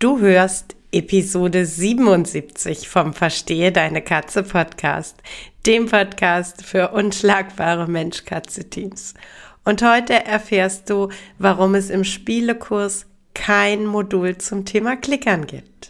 Du hörst Episode 77 vom Verstehe deine Katze Podcast, dem Podcast für unschlagbare Mensch-Katze-Teams. Und heute erfährst du, warum es im Spielekurs kein Modul zum Thema Klickern gibt.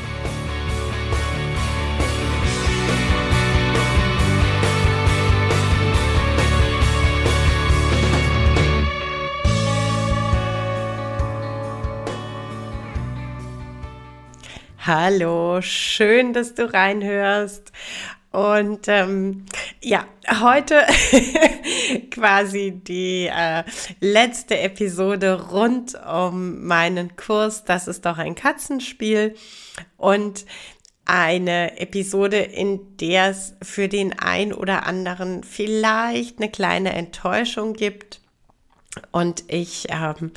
Hallo, schön, dass du reinhörst. Und ähm, ja, heute quasi die äh, letzte Episode rund um meinen Kurs. Das ist doch ein Katzenspiel. Und eine Episode, in der es für den ein oder anderen vielleicht eine kleine Enttäuschung gibt und ich, ähm,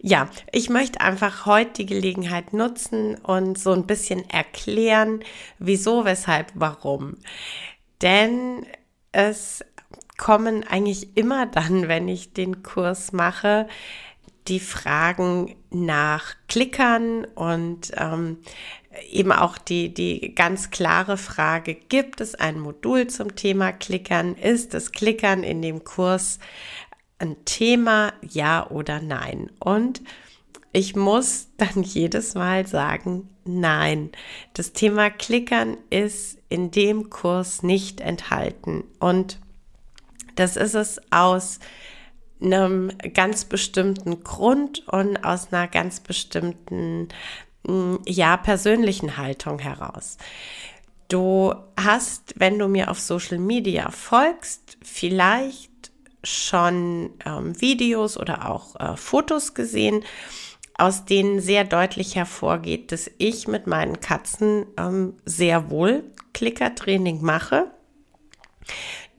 ja, ich möchte einfach heute die Gelegenheit nutzen und so ein bisschen erklären, wieso, weshalb, warum. Denn es kommen eigentlich immer dann, wenn ich den Kurs mache, die Fragen nach Klickern und ähm, eben auch die, die ganz klare Frage, gibt es ein Modul zum Thema Klickern? Ist das Klickern in dem Kurs ein Thema, ja oder nein? Und ich muss dann jedes Mal sagen, nein. Das Thema Klickern ist in dem Kurs nicht enthalten. Und das ist es aus einem ganz bestimmten Grund und aus einer ganz bestimmten, mm, ja, persönlichen Haltung heraus. Du hast, wenn du mir auf Social Media folgst, vielleicht schon ähm, Videos oder auch äh, Fotos gesehen, aus denen sehr deutlich hervorgeht, dass ich mit meinen Katzen ähm, sehr wohl Klickertraining mache.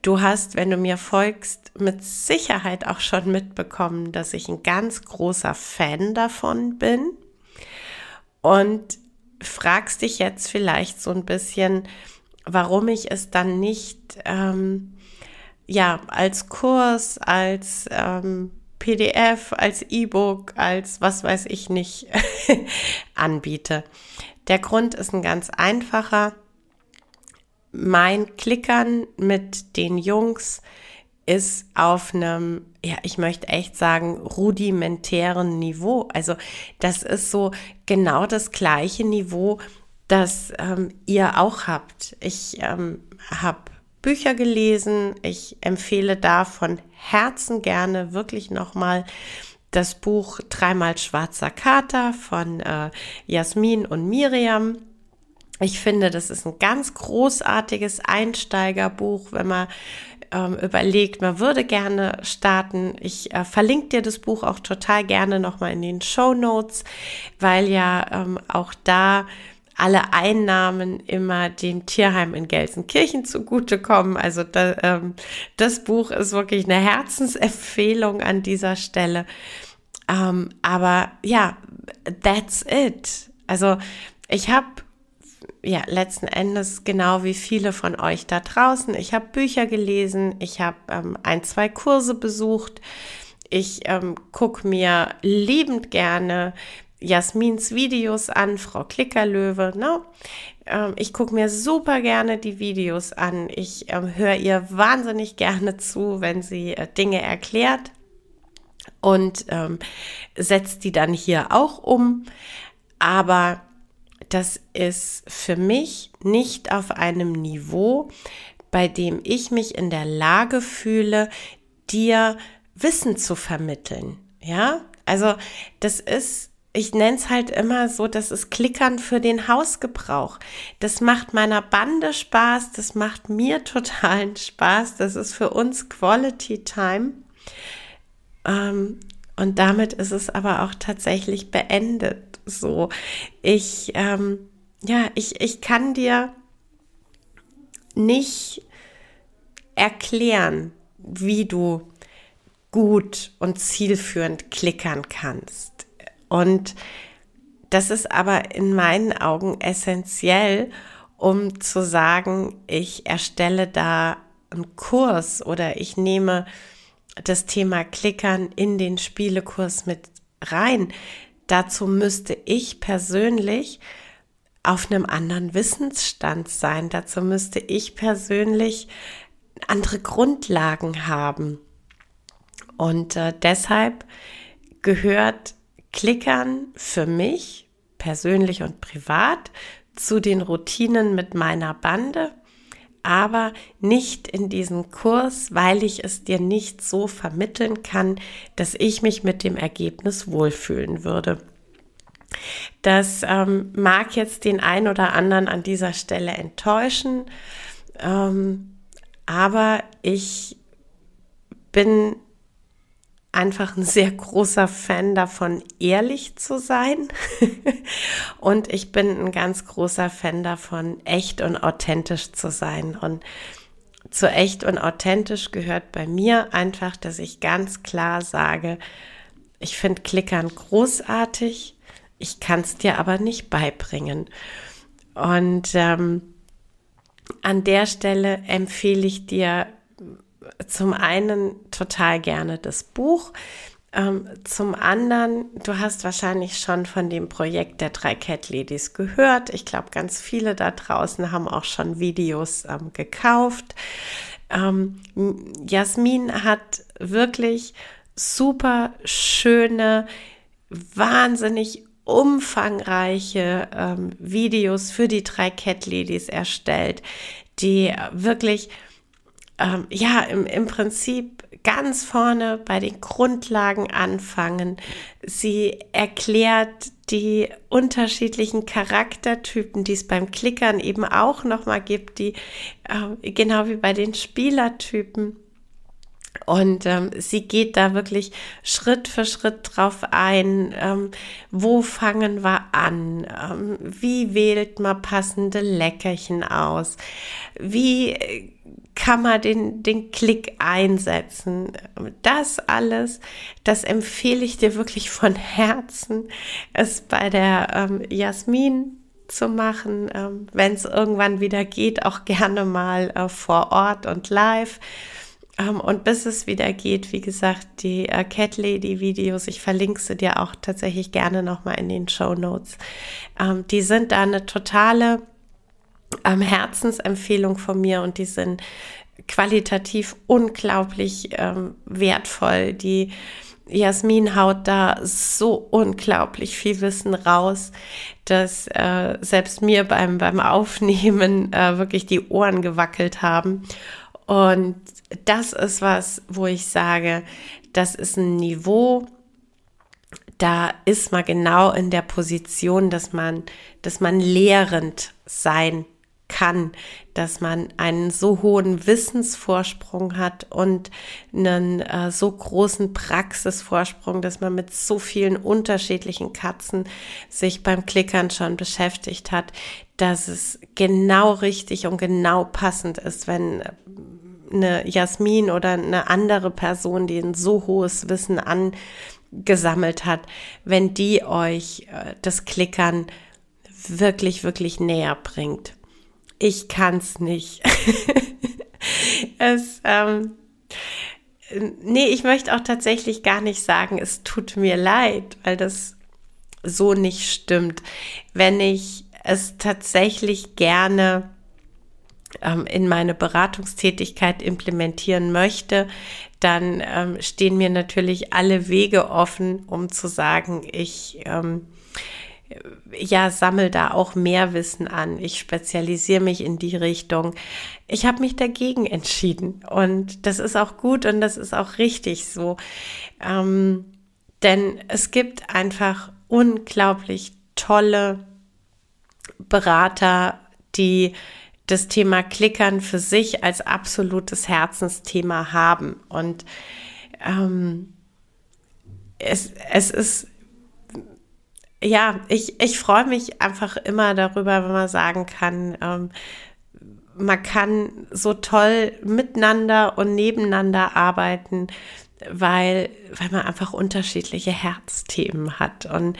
Du hast, wenn du mir folgst, mit Sicherheit auch schon mitbekommen, dass ich ein ganz großer Fan davon bin. Und fragst dich jetzt vielleicht so ein bisschen, warum ich es dann nicht ähm, ja, als Kurs, als ähm, PDF, als E-Book, als was weiß ich nicht anbiete. Der Grund ist ein ganz einfacher. Mein Klickern mit den Jungs ist auf einem, ja, ich möchte echt sagen, rudimentären Niveau. Also das ist so genau das gleiche Niveau, das ähm, ihr auch habt. Ich ähm, habe Bücher gelesen. Ich empfehle da von Herzen gerne wirklich nochmal das Buch Dreimal Schwarzer Kater von äh, Jasmin und Miriam. Ich finde, das ist ein ganz großartiges Einsteigerbuch, wenn man ähm, überlegt, man würde gerne starten. Ich äh, verlinke dir das Buch auch total gerne nochmal in den Show Notes, weil ja ähm, auch da alle Einnahmen immer dem Tierheim in Gelsenkirchen zugutekommen. Also da, ähm, das Buch ist wirklich eine Herzensempfehlung an dieser Stelle. Ähm, aber ja, that's it. Also ich habe ja letzten Endes genau wie viele von euch da draußen. Ich habe Bücher gelesen, ich habe ähm, ein, zwei Kurse besucht. Ich ähm, gucke mir liebend gerne Jasmins Videos an, Frau Klickerlöwe. Ne? Ähm, ich gucke mir super gerne die Videos an. Ich ähm, höre ihr wahnsinnig gerne zu, wenn sie äh, Dinge erklärt und ähm, setzt die dann hier auch um. Aber das ist für mich nicht auf einem Niveau, bei dem ich mich in der Lage fühle, dir Wissen zu vermitteln. Ja, also das ist ich nenne es halt immer so, das ist Klickern für den Hausgebrauch. Das macht meiner Bande Spaß, das macht mir totalen Spaß, das ist für uns Quality Time. Ähm, und damit ist es aber auch tatsächlich beendet. So, ich, ähm, ja, ich, ich kann dir nicht erklären, wie du gut und zielführend klickern kannst. Und das ist aber in meinen Augen essentiell, um zu sagen, ich erstelle da einen Kurs oder ich nehme das Thema Klickern in den Spielekurs mit rein. Dazu müsste ich persönlich auf einem anderen Wissensstand sein. Dazu müsste ich persönlich andere Grundlagen haben. Und äh, deshalb gehört Klickern für mich persönlich und privat zu den Routinen mit meiner Bande, aber nicht in diesen Kurs, weil ich es dir nicht so vermitteln kann, dass ich mich mit dem Ergebnis wohlfühlen würde. Das ähm, mag jetzt den einen oder anderen an dieser Stelle enttäuschen, ähm, aber ich bin einfach ein sehr großer Fan davon, ehrlich zu sein. und ich bin ein ganz großer Fan davon, echt und authentisch zu sein. Und zu echt und authentisch gehört bei mir einfach, dass ich ganz klar sage, ich finde Klickern großartig, ich kann es dir aber nicht beibringen. Und ähm, an der Stelle empfehle ich dir zum einen total gerne das Buch. Ähm, zum anderen, du hast wahrscheinlich schon von dem Projekt der drei Cat Ladies gehört. Ich glaube, ganz viele da draußen haben auch schon Videos ähm, gekauft. Ähm, Jasmin hat wirklich super schöne, wahnsinnig umfangreiche ähm, Videos für die drei Cat Ladies erstellt, die wirklich ähm, ja, im, im Prinzip ganz vorne bei den Grundlagen anfangen. Sie erklärt die unterschiedlichen Charaktertypen, die es beim Klickern eben auch nochmal gibt, die äh, genau wie bei den Spielertypen. Und ähm, sie geht da wirklich Schritt für Schritt drauf ein. Ähm, wo fangen wir an? Ähm, wie wählt man passende Leckerchen aus? Wie äh, kann man den, den Klick einsetzen. Das alles, das empfehle ich dir wirklich von Herzen, es bei der ähm, Jasmin zu machen, ähm, wenn es irgendwann wieder geht, auch gerne mal äh, vor Ort und live. Ähm, und bis es wieder geht, wie gesagt, die äh, Cat Lady Videos, ich verlinke sie dir auch tatsächlich gerne nochmal in den Show Notes. Ähm, die sind da eine totale ähm, Herzensempfehlung von mir und die sind qualitativ unglaublich wertvoll. Die Jasmin haut da so unglaublich viel Wissen raus, dass äh, selbst mir beim, beim Aufnehmen äh, wirklich die Ohren gewackelt haben. Und das ist was, wo ich sage, das ist ein Niveau, da ist man genau in der Position, dass man, dass man lehrend sein kann, dass man einen so hohen Wissensvorsprung hat und einen äh, so großen Praxisvorsprung, dass man mit so vielen unterschiedlichen Katzen sich beim Klickern schon beschäftigt hat, dass es genau richtig und genau passend ist, wenn eine Jasmin oder eine andere Person, die ein so hohes Wissen angesammelt hat, wenn die euch äh, das Klickern wirklich, wirklich näher bringt ich kann's nicht. es, ähm, nee, ich möchte auch tatsächlich gar nicht sagen, es tut mir leid, weil das so nicht stimmt. Wenn ich es tatsächlich gerne in meine Beratungstätigkeit implementieren möchte, dann ähm, stehen mir natürlich alle Wege offen, um zu sagen, ich ähm, ja, sammel da auch mehr Wissen an. Ich spezialisiere mich in die Richtung. Ich habe mich dagegen entschieden und das ist auch gut und das ist auch richtig so. Ähm, denn es gibt einfach unglaublich tolle Berater, die das Thema Klickern für sich als absolutes Herzensthema haben. Und ähm, es, es ist, ja, ich, ich freue mich einfach immer darüber, wenn man sagen kann, ähm, man kann so toll miteinander und nebeneinander arbeiten, weil, weil man einfach unterschiedliche Herzthemen hat. Und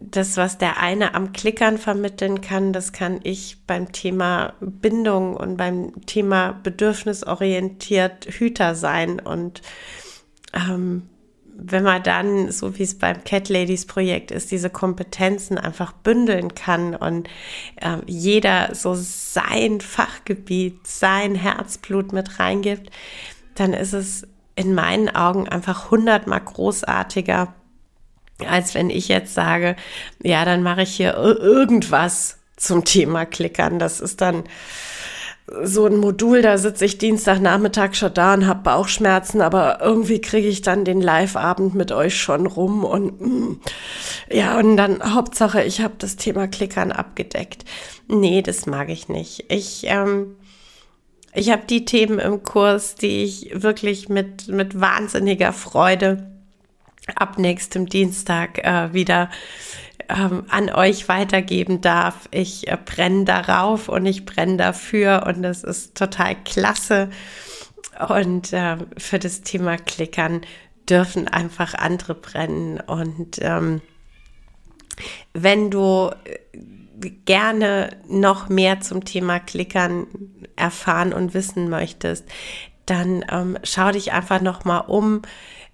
das, was der eine am Klickern vermitteln kann, das kann ich beim Thema Bindung und beim Thema bedürfnisorientiert Hüter sein. Und ähm, wenn man dann, so wie es beim Cat Ladies Projekt ist, diese Kompetenzen einfach bündeln kann und äh, jeder so sein Fachgebiet, sein Herzblut mit reingibt, dann ist es in meinen Augen einfach hundertmal großartiger, als wenn ich jetzt sage, ja, dann mache ich hier irgendwas zum Thema Klickern. Das ist dann so ein Modul, da sitze ich Dienstagnachmittag schon da und habe Bauchschmerzen, aber irgendwie kriege ich dann den Live-Abend mit euch schon rum und mm, ja, und dann Hauptsache, ich habe das Thema Klickern abgedeckt. Nee, das mag ich nicht. Ich, ähm, ich habe die Themen im Kurs, die ich wirklich mit, mit wahnsinniger Freude ab nächstem Dienstag äh, wieder ähm, an euch weitergeben darf. Ich äh, brenne darauf und ich brenne dafür und das ist total klasse. Und äh, für das Thema Klickern dürfen einfach andere brennen. Und ähm, wenn du äh, gerne noch mehr zum Thema Klickern erfahren und wissen möchtest, dann ähm, schau dich einfach noch mal um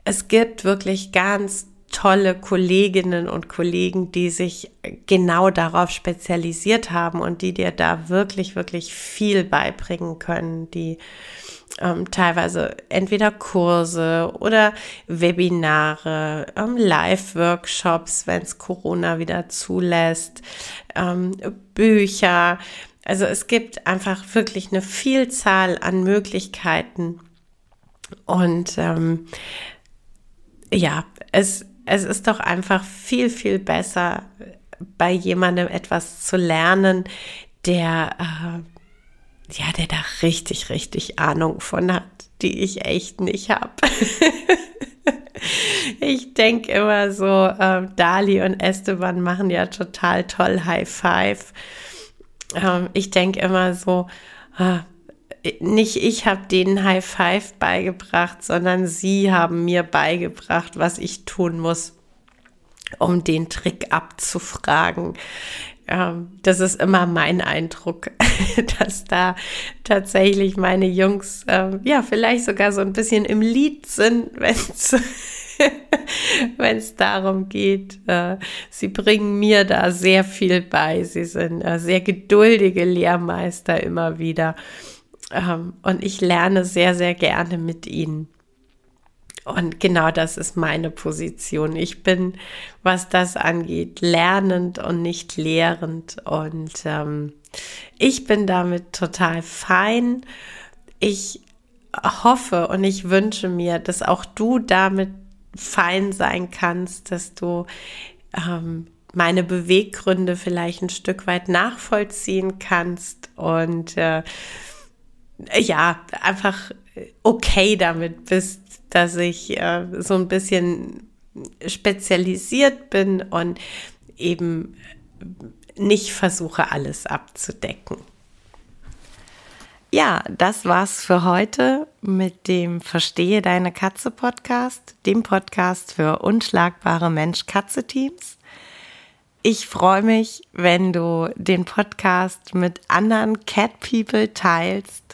es gibt wirklich ganz tolle Kolleginnen und Kollegen, die sich genau darauf spezialisiert haben und die dir da wirklich, wirklich viel beibringen können, die ähm, teilweise entweder Kurse oder Webinare, ähm, Live-Workshops, wenn es Corona wieder zulässt, ähm, Bücher. Also es gibt einfach wirklich eine Vielzahl an Möglichkeiten. Und ähm, ja, es, es ist doch einfach viel, viel besser, bei jemandem etwas zu lernen, der, äh, ja, der da richtig, richtig Ahnung von hat, die ich echt nicht habe. ich denke immer so, äh, Dali und Esteban machen ja total toll High Five. Ähm, ich denke immer so, äh, nicht ich habe denen High Five beigebracht, sondern sie haben mir beigebracht, was ich tun muss, um den Trick abzufragen. Ähm, das ist immer mein Eindruck, dass da tatsächlich meine Jungs ähm, ja vielleicht sogar so ein bisschen im Lied sind, wenn es darum geht. Äh, sie bringen mir da sehr viel bei. Sie sind äh, sehr geduldige Lehrmeister immer wieder. Ähm, und ich lerne sehr, sehr gerne mit ihnen. Und genau das ist meine Position. Ich bin, was das angeht, lernend und nicht lehrend. Und ähm, ich bin damit total fein. Ich hoffe und ich wünsche mir, dass auch du damit fein sein kannst, dass du ähm, meine Beweggründe vielleicht ein Stück weit nachvollziehen kannst und äh, ja, einfach okay damit bist, dass ich äh, so ein bisschen spezialisiert bin und eben nicht versuche, alles abzudecken. Ja, das war's für heute mit dem Verstehe deine Katze Podcast, dem Podcast für unschlagbare Mensch-Katze-Teams. Ich freue mich, wenn du den Podcast mit anderen Cat People teilst